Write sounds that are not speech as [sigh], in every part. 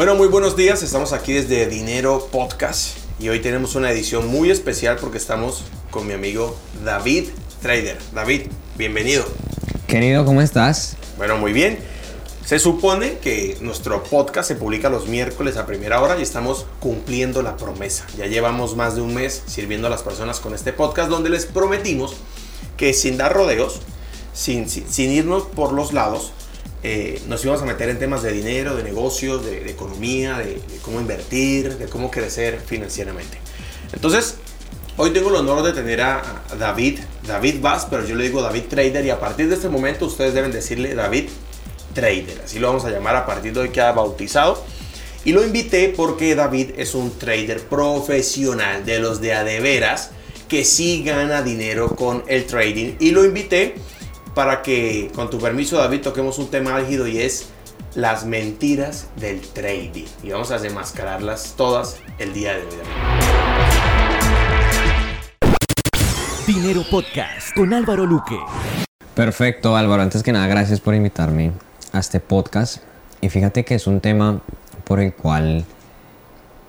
Bueno, muy buenos días. Estamos aquí desde Dinero Podcast y hoy tenemos una edición muy especial porque estamos con mi amigo David Trader. David, bienvenido. Querido, ¿cómo estás? Bueno, muy bien. Se supone que nuestro podcast se publica los miércoles a primera hora y estamos cumpliendo la promesa. Ya llevamos más de un mes sirviendo a las personas con este podcast donde les prometimos que sin dar rodeos, sin, sin, irnos por los lados, eh, nos íbamos a meter en temas de dinero, de negocios, de, economía, de, cómo invertir, de cómo crecer financieramente. Entonces, hoy tengo el honor de tener a David, David Vaz, pero yo le digo David Trader y a partir de este momento ustedes deben decirle David Trader, así lo vamos a llamar a partir de hoy que ha bautizado. Y lo invité porque David es un trader profesional de los de a de veras que sí gana dinero con el trading. Y lo invité para que, con tu permiso David, toquemos un tema álgido y es las mentiras del trading. Y vamos a demascararlas todas el día de hoy. Dinero Podcast con Álvaro Luque. Perfecto, Álvaro. Antes que nada, gracias por invitarme a este podcast. Y fíjate que es un tema por el cual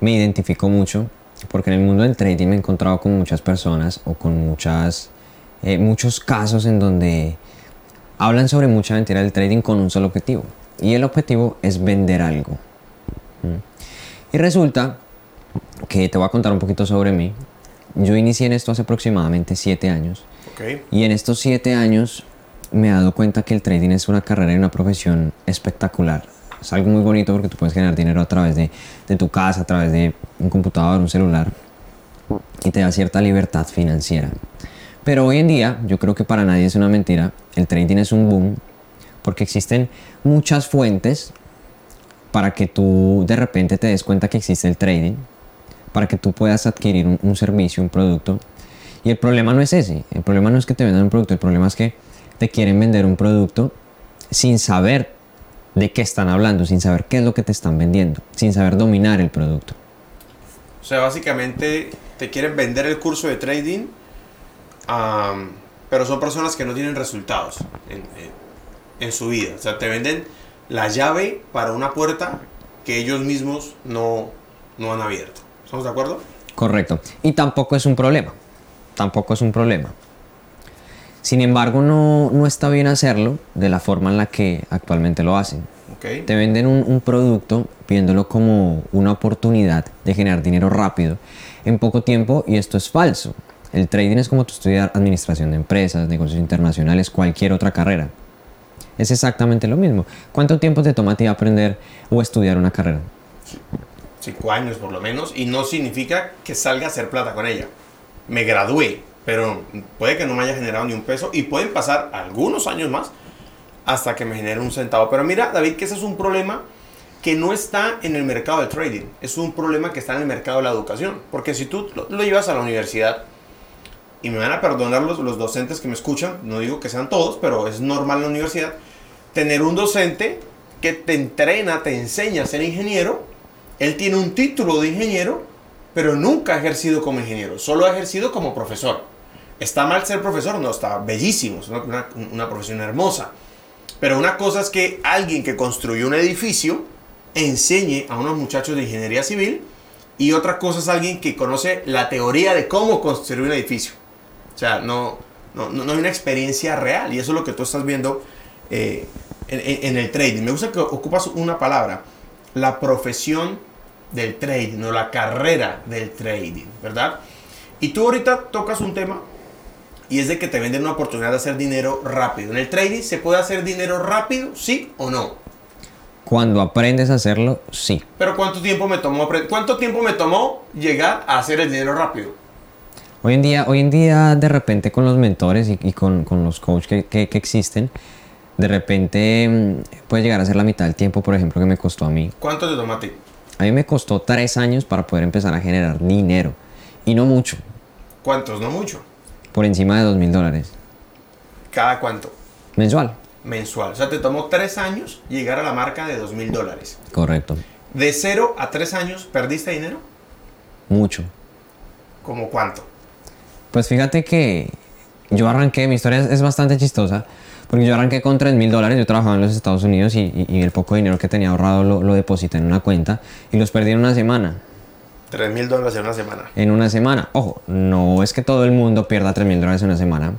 me identifico mucho, porque en el mundo del trading me he encontrado con muchas personas o con muchas, eh, muchos casos en donde hablan sobre mucha mentira del trading con un solo objetivo. Y el objetivo es vender algo. ¿Mm? Y resulta que te voy a contar un poquito sobre mí. Yo inicié en esto hace aproximadamente 7 años. Okay. Y en estos 7 años me he dado cuenta que el trading es una carrera y una profesión espectacular. Es algo muy bonito porque tú puedes generar dinero a través de, de tu casa, a través de un computador, un celular. Y te da cierta libertad financiera. Pero hoy en día, yo creo que para nadie es una mentira, el trading es un boom porque existen muchas fuentes para que tú de repente te des cuenta que existe el trading, para que tú puedas adquirir un, un servicio, un producto. Y el problema no es ese, el problema no es que te vendan un producto, el problema es que te quieren vender un producto sin saber de qué están hablando, sin saber qué es lo que te están vendiendo, sin saber dominar el producto. O sea, básicamente te quieren vender el curso de trading, um, pero son personas que no tienen resultados en, en, en, su vida. O sea, te venden la llave para una puerta que ellos mismos no, no han abierto. ¿Estamos de acuerdo? Correcto. Y tampoco es un problema. Tampoco es un problema. Sin embargo, no, no, está bien hacerlo de la forma en la que actualmente lo hacen. Okay. Te venden un, un, producto viéndolo como una oportunidad de generar dinero rápido en poco tiempo y esto es falso. El trading es como estudiar administración de empresas, negocios internacionales, cualquier otra carrera. Es exactamente lo mismo. ¿Cuánto tiempo te toma a ti aprender o estudiar una carrera? Cinco años por lo menos y no significa que salga a hacer plata con ella. Me gradué, pero puede que no me haya generado ni un peso y pueden pasar algunos años más hasta que me genere un centavo. Pero mira, David, que ese es un problema que no está en el mercado del trading, es un problema que está en el mercado de la educación. Porque si tú lo llevas a la universidad, y me van a perdonar los, los, docentes que me escuchan, no digo que sean todos, pero es normal en la universidad, tener un docente que te entrena, te enseña a ser ingeniero, él tiene un título de ingeniero, pero nunca ha ejercido como ingeniero, solo ha ejercido como profesor. ¿Está mal ser profesor? No, está bellísimo, es una, una, una, profesión hermosa. Pero una cosa es que alguien que construyó un edificio enseñe a unos muchachos de ingeniería civil y otra cosa es alguien que conoce la teoría de cómo construir un edificio. O sea, no, no, no hay una experiencia real y eso es lo que tú estás viendo eh, en, el trading. Me gusta que ocupas una palabra, la profesión del trading o la carrera del trading, ¿verdad? Y tú ahorita tocas un tema y es de que te venden una oportunidad de hacer dinero rápido. ¿En el trading se puede hacer dinero rápido, sí o no? Cuando aprendes a hacerlo, sí. Pero ¿cuánto tiempo me tomó, cuánto tiempo me tomó llegar a hacer el dinero rápido? Hoy en día, hoy en día de repente con los mentores y, y con, con, los coaches que, que, que, existen, de repente mm, puede llegar a ser la mitad del tiempo, por ejemplo, que me costó a mí. ¿Cuánto te tomó a ti? A mí me costó tres años para poder empezar a generar dinero. Y no mucho. ¿Cuántos? No mucho. Por encima de dos mil dólares. ¿Cada cuánto? Mensual. Mensual. O sea, te tomó tres años llegar a la marca de dos mil dólares. Correcto. ¿De cero a tres años perdiste dinero? Mucho. ¿Cómo cuánto? Pues fíjate que yo arranqué, mi historia es bastante chistosa, Porque yo arranqué con 3 mil dólares, yo trabajaba en los Estados Unidos y, y- y el poco dinero que tenía ahorrado lo, lo deposité en una cuenta y los perdí en una semana. 3 mil dólares en una semana. En una semana. Ojo, no es que todo el mundo pierda 3 mil dólares en una semana.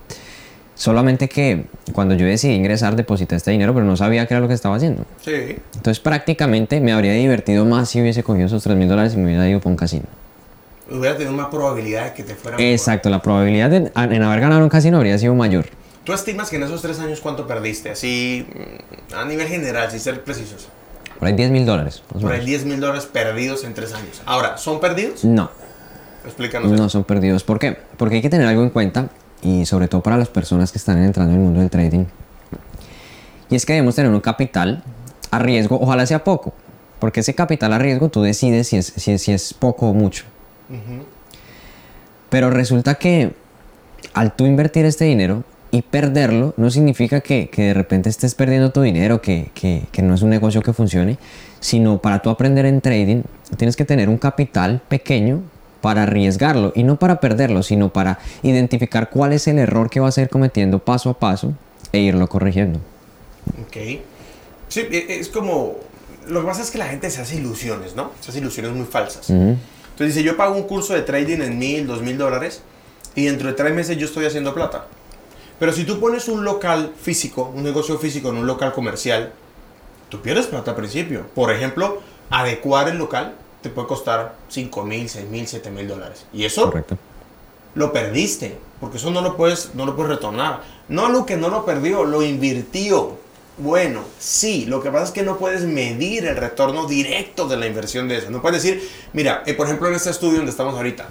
Solamente que cuando yo decidí ingresar deposité este dinero, pero no sabía qué era lo que estaba haciendo. Sí. Entonces prácticamente me habría divertido más si hubiese cogido esos 3 mil dólares y me hubiera ido para un casino. Hubiera tenido más probabilidad de que te fuera mejor. Exacto, la probabilidad de, en haber ganado un casino habría sido mayor. ¿Tú estimas que en esos tres años cuánto perdiste? Así, mm, a nivel general, sin ser precisos. Por ahí 10 mil dólares. Por ahí menos. 10 mil dólares perdidos en tres años. Ahora, ¿son perdidos? No, Explícanos. no eso. son perdidos. ¿Por qué? Porque hay que tener algo en cuenta y sobre todo para las personas que están entrando en el mundo del trading. Y es que debemos tener un capital a riesgo, ojalá sea poco. Porque ese capital a riesgo tú decides si es, si es, si es poco o mucho. Pero resulta que al tú invertir este dinero y perderlo, no significa que, que de repente estés perdiendo tu dinero, que, que- que no es un negocio que funcione, sino para tú aprender en trading tienes que tener un capital pequeño para arriesgarlo y no para perderlo, sino para identificar cuál es el error que vas a ir cometiendo paso a paso e irlo corrigiendo. Ok. Sí, e- es como... Lo que pasa es que la gente se hace ilusiones, ¿no? Se hace ilusiones muy falsas. Ujú. Entonces dice, yo pago un curso de trading en mil, dos mil dólares y dentro de tres meses yo estoy haciendo plata. Pero si tú pones un local físico, un negocio físico en un local comercial, tú pierdes plata al principio. Por ejemplo, adecuar el local te puede costar 5 mil, 6 mil, 7 mil dólares. Y eso Correcto. lo perdiste, porque eso no lo puedes, no lo puedes retornar. No lo que no lo perdió, lo invirtió. Bueno, sí, lo que pasa es que no puedes medir el retorno directo de la inversión de eso. No puedes decir, mira, eh, por ejemplo, en este estudio donde estamos ahorita,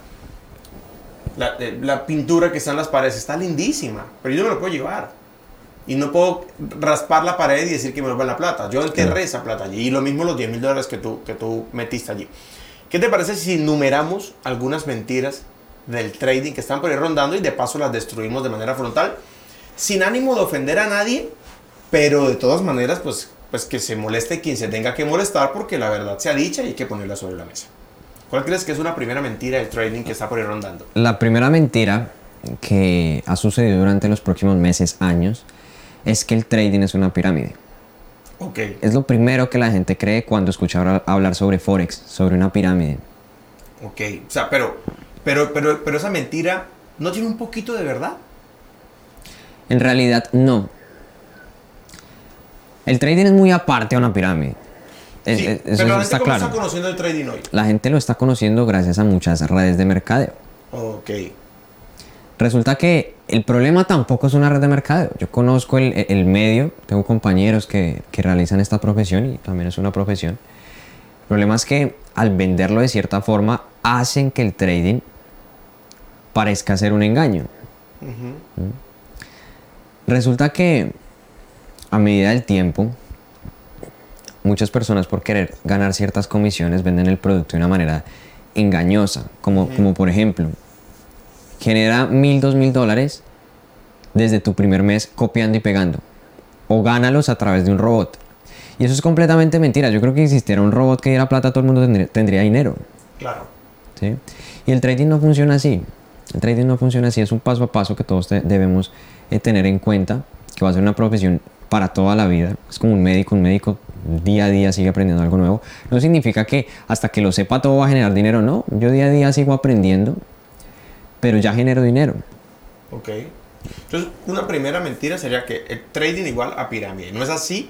la, eh, la pintura que está en las paredes está lindísima, pero yo no me lo puedo llevar. Y no puedo raspar la pared y decir que me lo la plata. Yo enterré esa plata allí. Y lo mismo los 10 mil dólares que tú, que tú metiste allí. ¿Qué te parece si numeramos algunas mentiras del trading que están por ahí rondando y de paso las destruimos de manera frontal? Sin ánimo de ofender a nadie, pero de todas maneras, pues, pues que se moleste quien se tenga que molestar porque la verdad sea dicha y hay que ponerla sobre la mesa. ¿Cuál crees que es una primera mentira del trading que está por ahí rondando? La primera mentira que ha sucedido durante los próximos meses, años, es que el trading es una pirámide. Ok. Es lo primero que la gente cree cuando escucha hablar sobre Forex, sobre una pirámide. Ok. O sea, pero, pero, pero, pero esa mentira no tiene un poquito de verdad. En realidad, no. El trading es muy aparte a una pirámide. Sí, es- pero eso la gente cómo claro. está conociendo el trading hoy. La gente lo está conociendo gracias a muchas redes de mercadeo. Ok. Resulta que el problema tampoco es una red de mercadeo. Yo conozco el, el medio, tengo compañeros que, que realizan esta profesión y también es una profesión. El problema es que al venderlo de cierta forma hacen que el trading parezca ser un engaño. Resulta que a medida del tiempo, muchas personas por querer ganar ciertas comisiones venden el producto de una manera engañosa, como, como por ejemplo, genera mil, dos mil dólares desde tu primer mes copiando y pegando. O gánalos a través de un robot. Y eso es completamente mentira. Yo creo que si existiera un robot que diera plata, todo el mundo tendría, tendría dinero. Claro. ¿sí? Y el trading no funciona así. El trading no funciona así. Es un paso a paso que todos debemos eh, tener en cuenta. Que va a ser una profesión para toda la vida. Es como un médico. Un médico día a día sigue aprendiendo algo nuevo. No significa que hasta que lo sepa todo va a generar dinero. No. Yo día a día sigo aprendiendo. Pero ya genero dinero. Ok. Entonces, una primera mentira sería que el trading igual a pirámide. No es así.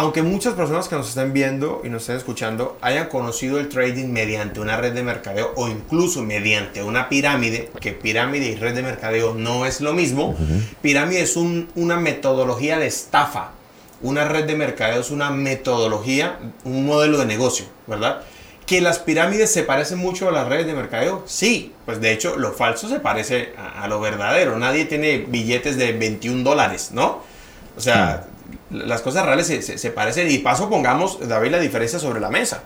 Aunque muchas personas que nos estén viendo y nos estén escuchando hayan conocido el trading mediante una red de mercadeo o incluso mediante una pirámide, que pirámide y red de mercadeo no es lo mismo. Pirámide es un- una metodología de estafa. Una red de mercadeo es una metodología, un modelo de negocio, ¿verdad? Que las pirámides se parecen mucho a las redes de mercadeo. Sí, pues de hecho lo falso se parece a, a lo verdadero. Nadie tiene billetes de 21 dólares, ¿no? O sea, las cosas reales se, se- se parecen. Y paso pongamos, David, la diferencia sobre la mesa.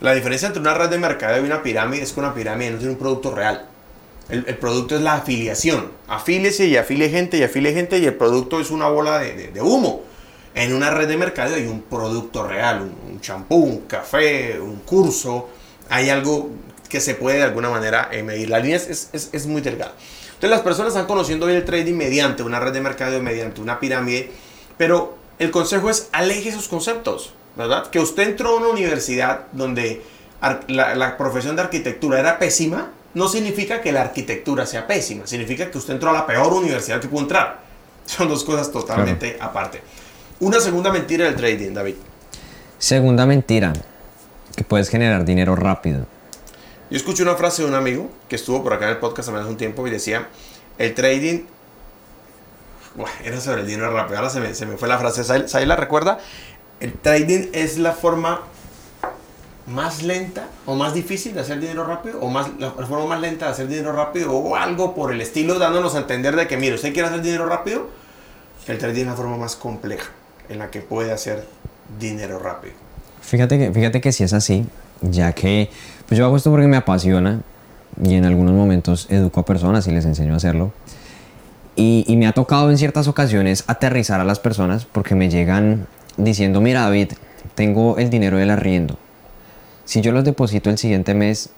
La diferencia entre una red de mercadeo y una pirámide es que una pirámide no tiene un producto real. El, el producto es la afiliación. Afíliese y afilie gente y afilie gente y el producto es una bola de, de- de humo. En una red de mercadeo hay un producto real, un- un champú, un café, un curso. Hay algo que se puede de alguna manera eh, medir. La línea es- es- es muy delgada. Entonces las personas están conociendo hoy el trading mediante una red de mercadeo, mediante una pirámide. Pero el consejo es aleje esos conceptos, ¿verdad? Que usted entró a una universidad donde la profesión de arquitectura era pésima, no significa que la arquitectura sea pésima, significa que usted entró a la peor universidad que pudo entrar. [laughs] Son dos cosas totalmente aparte. Una segunda mentira del trading, David. Segunda mentira, que puedes generar dinero rápido. Yo escuché una frase de un amigo que estuvo por acá en el podcast hace un tiempo y decía, el trading... Era sobre el dinero rápido, ahora se me, se me fue la frase, ¿Saí Saí la recuerda? El trading es la forma más lenta o más difícil de hacer dinero rápido o más, la forma más lenta de hacer dinero rápido o algo por el estilo dándonos a entender de que, mire, usted quiere hacer dinero rápido, el trading es la forma más compleja en la que puede hacer dinero rápido. Fíjate que, fíjate que si es así, ya que pues yo hago esto porque me apasiona y en algunos momentos educo a personas y les enseño a hacerlo. Y, me ha tocado en ciertas ocasiones aterrizar a las personas porque me llegan diciendo, mira David, tengo el dinero del arriendo. Si yo los deposito el siguiente mes,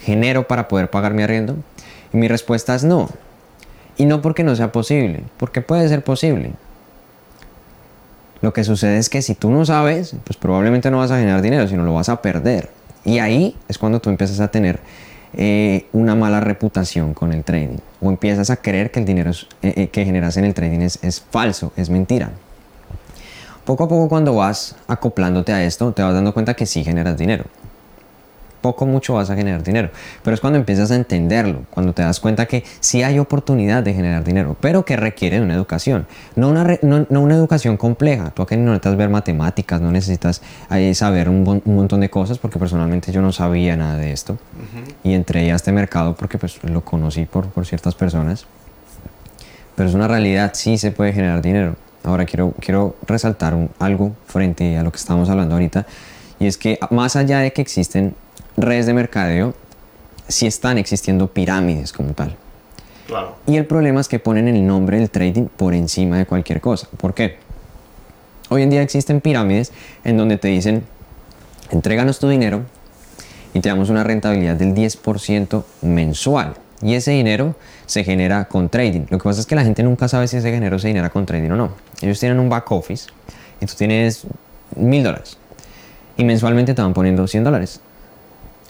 ¿genero para poder pagar mi arriendo? Y mi respuesta es no. Y no porque no sea posible, porque puede ser posible. Lo que sucede es que si tú no sabes, pues probablemente no vas a generar dinero, sino lo vas a perder. Y ahí es cuando tú empiezas a tener eh, una mala reputación con el trading. O empiezas a creer que el dinero eh, eh, que generas en el trading es, es falso, es mentira. Poco a poco cuando vas acoplándote a esto, te vas dando cuenta que sí generas dinero. Poco mucho vas a generar dinero. Pero es cuando empiezas a entenderlo, cuando te das cuenta que sí hay oportunidad de generar dinero, pero que requiere de una educación. No una, re- no, no una educación compleja. Tú aquí no necesitas ver matemáticas, no necesitas eh, saber un, bon- un montón de cosas, porque personalmente yo no sabía nada de esto. Y entré a este mercado porque pues, lo conocí por, por ciertas personas. Pero es una realidad, sí se puede generar dinero. Ahora quiero, quiero resaltar un- algo frente a lo que estamos hablando ahorita, y es que más allá de que existen redes de mercadeo, sí están existiendo pirámides como tal. Claro. Y el problema es que ponen el nombre del trading por encima de cualquier cosa. ¿Por qué? Hoy en día existen pirámides en donde te dicen, entréganos tu dinero y te damos una rentabilidad del 10% mensual. Y ese dinero se genera con trading. Lo que pasa es que la gente nunca sabe si ese dinero se genera con trading o no. Ellos tienen un back office y tú tienes mil dólares. Y mensualmente te van poniendo 100 dólares.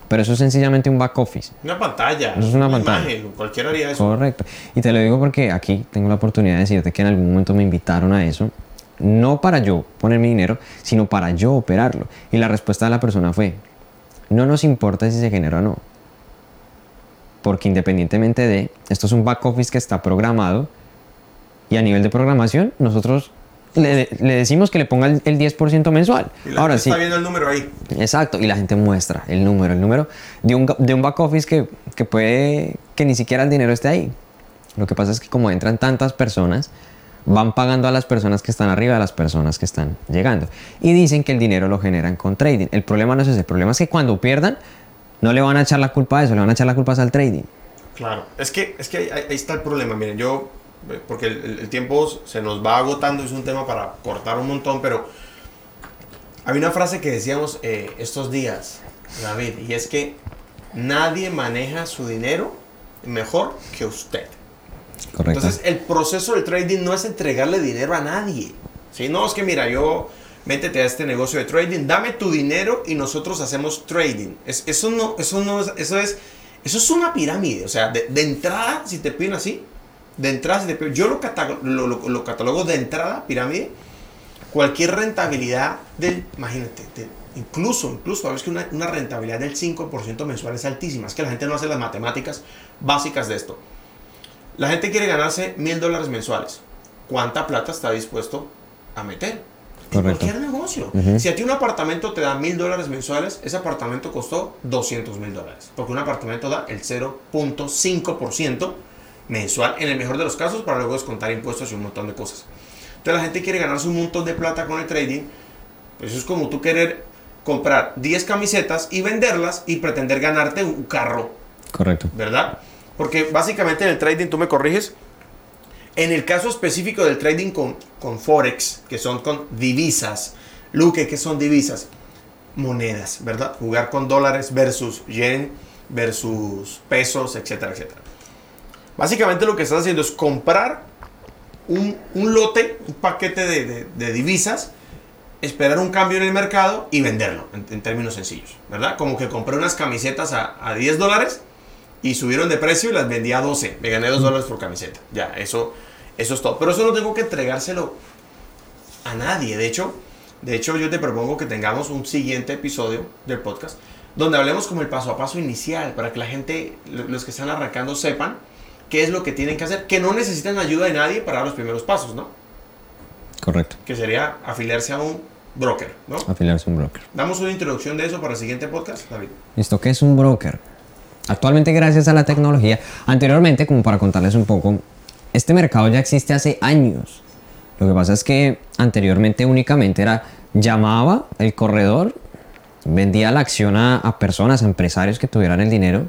Pero eso es sencillamente un back office. Una pantalla. Eso es una pantalla. imagen, cualquiera haría eso. Correcto. Y te lo digo porque aquí tengo la oportunidad de decirte que en algún momento me invitaron a eso. No para yo poner mi dinero, sino para yo operarlo. Y la respuesta de la persona fue, no nos importa si se genera o no. Porque independientemente de, esto es un back office que está programado y a nivel de programación nosotros le, le decimos que le ponga el, el 10% mensual. Y la Ahora gente sí. está viendo el número ahí. Exacto, y la gente muestra el número, el número de un, de un back office que, que puede que ni siquiera el dinero esté ahí. Lo que pasa es que como entran tantas personas, van pagando a las personas que están arriba, a las personas que están llegando. Y dicen que el dinero lo generan con trading. El problema no es ese, el problema es que cuando pierdan, no le van a echar la culpa a eso, le van a echar la culpa al trading. Claro. Es que, es que ahí, ahí está el problema. Miren, yo, porque el, el- tiempo se nos va agotando, es un tema para cortar un montón, pero hay una frase que decíamos eh, estos días, David, y es que nadie maneja su dinero mejor que usted. Correcto. Entonces, el proceso del trading no es entregarle dinero a nadie. ¿sí? No, es que mira, yo métete a este negocio de trading, dame tu dinero y nosotros hacemos trading. Es- eso no, eso no es, eso es, eso es una pirámide. O sea, de, de entrada, si te piden así, de entrada, si te piden- yo lo, lo, lo- lo catalogo de entrada, pirámide, cualquier rentabilidad del, imagínate, de- incluso, incluso, sabes que una, una rentabilidad del 5% mensual es altísima. Es que la gente no hace las matemáticas básicas de esto. La gente quiere ganarse mil dólares mensuales. ¿Cuánta plata está dispuesto a meter? En cualquier negocio. Ujú. Si a ti un apartamento te da mil dólares mensuales, ese apartamento costó 200 mil dólares. Porque un apartamento da el 0.5% mensual, en el mejor de los casos, para luego descontar impuestos y un montón de cosas. Entonces la gente quiere ganarse un montón de plata con el trading. Pues eso es como tú querer comprar 10 camisetas y venderlas y pretender ganarte un carro Correcto. ¿verdad? Porque básicamente en el trading, tú me corriges, en el caso específico del trading con, con Forex, que son con divisas, Luque, que son divisas, monedas, ¿verdad? Jugar con dólares versus yen, versus pesos, etcétera, etcétera. Básicamente lo que estás haciendo es comprar un, un lote, un paquete de, de- de divisas, esperar un cambio en el mercado y venderlo, en, en términos sencillos, ¿verdad? Como que compré unas camisetas a, a 10 dólares y subieron de precio y las vendí a 12. Me gané 2 dólares por camiseta. Ya, eso, eso es todo. Pero eso no tengo que entregárselo a nadie. De hecho, de hecho, yo te propongo que tengamos un siguiente episodio del podcast donde hablemos como el paso a paso inicial para que la gente, lo- los que están arrancando, sepan qué es lo que tienen que hacer, que no necesitan ayuda de nadie para dar los primeros pasos, ¿no? Correcto. Que sería afiliarse a un broker, ¿no? Afiliarse a un broker. Damos una introducción de eso para el siguiente podcast, David. ¿Listo? ¿Qué es un broker? Actualmente, gracias a la tecnología, anteriormente, como para contarles un poco, este mercado ya existe hace años. Lo que pasa es que anteriormente únicamente era llamaba el corredor, vendía la acción a, a personas, a empresarios que tuvieran el dinero,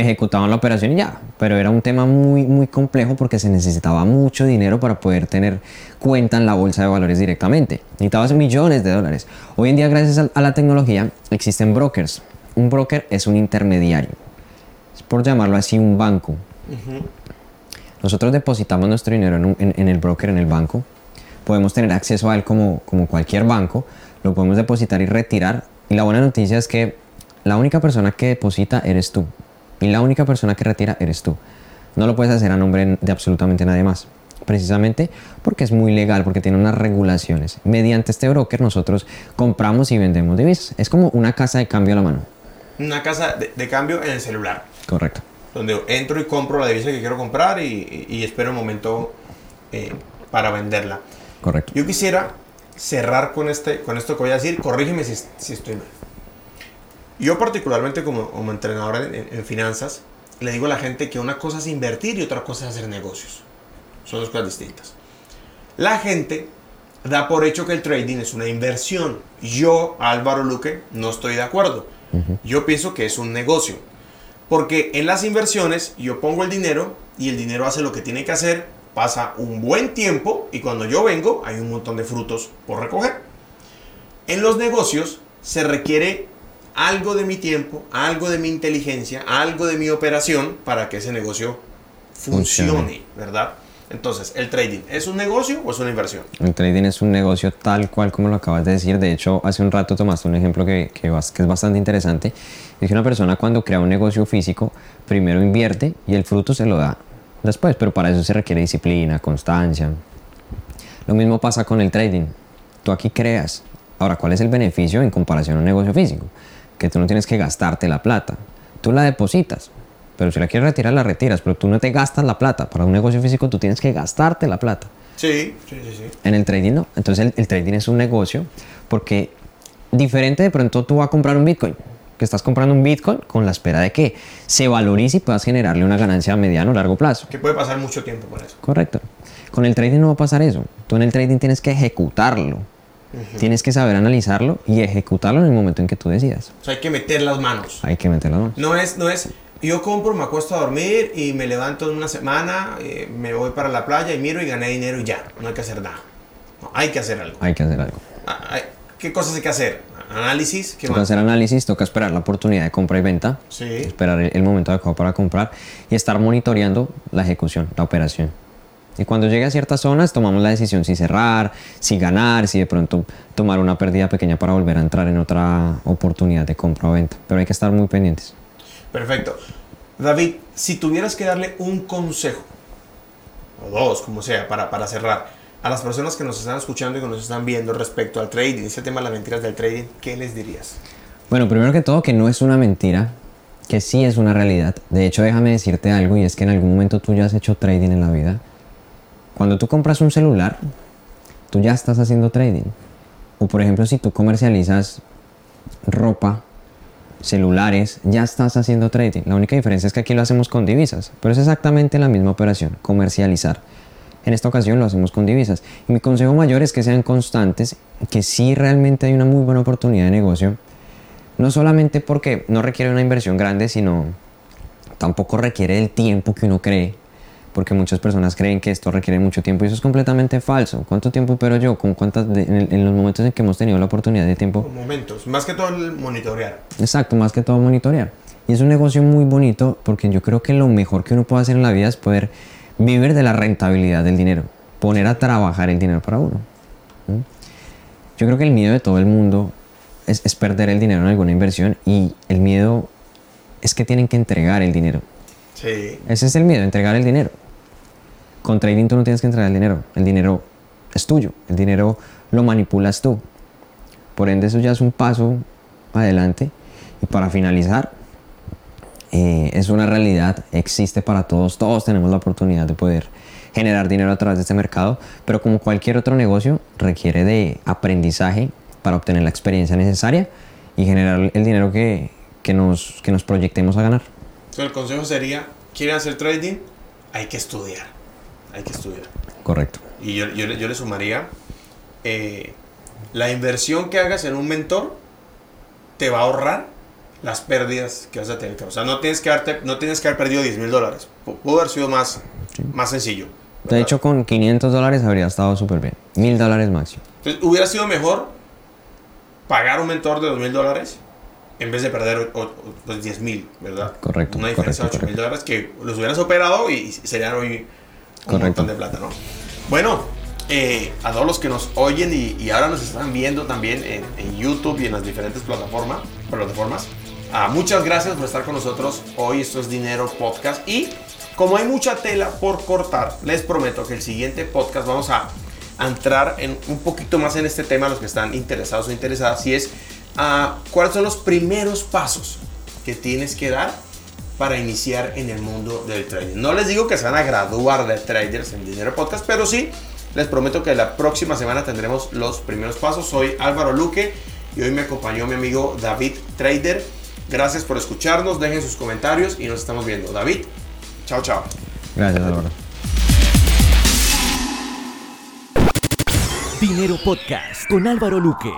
ejecutaban la operación y ya. Pero era un tema muy, muy complejo porque se necesitaba mucho dinero para poder tener cuenta en la bolsa de valores directamente. Necesitabas millones de dólares. Hoy en día, gracias a, la tecnología, existen brokers. Un broker es un intermediario. Es por llamarlo así un banco. Nosotros depositamos nuestro dinero en, un- en- en el broker, en el banco. Podemos tener acceso a él como, como cualquier banco. Lo podemos depositar y retirar. Y la buena noticia es que la única persona que deposita eres tú. Y la única persona que retira eres tú. No lo puedes hacer a nombre de absolutamente nadie más. Precisamente porque es muy legal, porque tiene unas regulaciones. Mediante este broker nosotros compramos y vendemos divisas. Es como una casa de cambio a la mano. Una casa de, de cambio en el celular, Correcto. donde entro y compro la divisa que quiero comprar y, y- y espero un momento eh, para venderla. Correcto. Yo quisiera cerrar con, este, con esto que voy a decir, corrígeme si, si estoy mal. Yo particularmente como, como entrenador en, en- en finanzas, le digo a la gente que una cosa es invertir y otra cosa es hacer negocios. Son dos cosas distintas. La gente da por hecho que el trading es una inversión. Yo, Álvaro Luque, no estoy de acuerdo. Yo pienso que es un negocio. Porque en las inversiones yo pongo el dinero y el dinero hace lo que tiene que hacer, pasa un buen tiempo y cuando yo vengo hay un montón de frutos por recoger. En los negocios se requiere algo de mi tiempo, algo de mi inteligencia, algo de mi operación para que ese negocio funcione, Funcione. ¿verdad? Entonces, ¿el trading es un negocio o es una inversión? El trading es un negocio tal cual como lo acabas de decir. De hecho, hace un rato tomaste un ejemplo que, que, que es bastante interesante. Es que una persona cuando crea un negocio físico, primero invierte y el fruto se lo da después. Pero para eso se requiere disciplina, constancia. Lo mismo pasa con el trading. Tú aquí creas. Ahora, ¿cuál es el beneficio en comparación a un negocio físico? Que tú no tienes que gastarte la plata. Tú la depositas. Pero si la quieres retirar, la retiras. Pero tú no te gastas la plata. Para un negocio físico tú tienes que gastarte la plata. Sí, sí, sí, sí. En el trading no. Entonces el, el trading es un negocio porque diferente de pronto tú vas a comprar un Bitcoin. Que estás comprando un Bitcoin con la espera de que se valorice y puedas generarle una ganancia a mediano o largo plazo. Que puede pasar mucho tiempo con eso. Correcto. Con el trading no va a pasar eso. Tú en el trading tienes que ejecutarlo. Tienes que saber analizarlo y ejecutarlo en el momento en que tú decidas. O sea, hay que meter las manos. Hay que meter las manos. No es, no es, yo compro, me acuesto a dormir y me levanto en una semana, eh, me voy para la playa y miro y gané dinero y ya. No hay que hacer nada. No, hay que hacer algo. Hay que hacer algo. Ah, ¿Qué cosas hay que hacer? Análisis, ¿qué Toca más? hacer análisis, toca esperar la oportunidad de compra y venta. Sí. esperar el, el momento adecuado para comprar y estar monitoreando la ejecución, la operación. Y cuando llegue a ciertas zonas tomamos la decisión si cerrar, si ganar, si de pronto tomar una pérdida pequeña para volver a entrar en otra oportunidad de compra o venta. Pero hay que estar muy pendientes. Perfecto. David, si tuvieras que darle un consejo, o dos, como sea, para, para cerrar, a las personas que nos están escuchando y que nos están viendo respecto al trading, ese tema de las mentiras del trading, ¿qué les dirías? Bueno, primero que todo que no es una mentira, que sí es una realidad. De hecho, déjame decirte algo y es que en algún momento tú ya has hecho trading en la vida. Cuando tú compras un celular, tú ya estás haciendo trading. O por ejemplo, si tú comercializas ropa, celulares, ya estás haciendo trading. La única diferencia es que aquí lo hacemos con divisas, pero es exactamente la misma operación, comercializar. En esta ocasión lo hacemos con divisas. Mi consejo mayor es que sean constantes, que sí realmente hay una muy buena oportunidad de negocio. No solamente porque no requiere una inversión grande, sino tampoco requiere el tiempo que uno cree. Porque muchas personas creen que esto requiere mucho tiempo y eso es completamente falso. ¿Cuánto tiempo pero yo? ¿Con cuántas de- en, en los momentos en que hemos tenido la oportunidad de tiempo? Momentos, más que todo el monitorear. Exacto, más que todo monitorear. Y es un negocio muy bonito porque yo creo que lo mejor que uno puede hacer en la vida es poder vivir de la rentabilidad del dinero. poner a trabajar el dinero para uno. ¿Mm? Yo creo que el miedo de todo el mundo es, es perder el dinero en alguna inversión y el miedo es que tienen que entregar el dinero. Ese es el miedo, entregar el dinero. Con trading tú no tienes que entregar el dinero. El dinero es tuyo. El dinero lo manipulas tú. Por ende, eso ya es un paso adelante. Y para finalizar, eh, es una realidad, existe para todos. Todos tenemos la oportunidad de poder generar dinero a través de este mercado. Pero como cualquier otro negocio, requiere de aprendizaje para obtener la experiencia necesaria y generar el dinero que, que nos, que nos proyectemos a ganar. Entonces, el consejo sería, ¿quieren hacer trading? Hay que estudiar. Hay que estudiar. Correcto. Y yo, yo, le- yo le sumaría, eh, la inversión que hagas en un mentor te va a ahorrar las pérdidas que vas a tener. O sea, no tienes que, darte, no tienes que haber perdido 10 mil dólares. Pu- Pudo haber sido más, más sencillo. De ¿verdad? hecho, con 500 dólares habría estado súper bien. 1000 dólares máximo. Entonces, hubiera sido mejor pagar un mentor de 2 mil dólares en vez de perder o- o- pues, 10 mil, ¿verdad? Correcto, Una diferencia correcto, de 8 mil dólares que los hubieras operado y serían hoy un Correcto. montón de plata, ¿no? Bueno, eh, a todos los que nos oyen y, y ahora nos están viendo también en, en YouTube y en las diferentes plataformas, plataformas ah, muchas gracias por estar con nosotros hoy. Esto es Dinero Podcast y como hay mucha tela por cortar, les prometo que el siguiente podcast vamos a, entrar en un poquito más en este tema, los que están interesados o interesadas, y es ah, cuáles son los primeros pasos que tienes que dar para iniciar en el mundo del trading. No les digo que se van a graduar de traders en Dinero Podcast, pero sí les prometo que la próxima semana tendremos los primeros pasos. Soy Álvaro Luque y hoy me acompañó mi amigo David Trader. Gracias por escucharnos, dejen sus comentarios y nos estamos viendo. David, chao, chao. Gracias, Álvaro. Dinero Podcast con Álvaro Luque.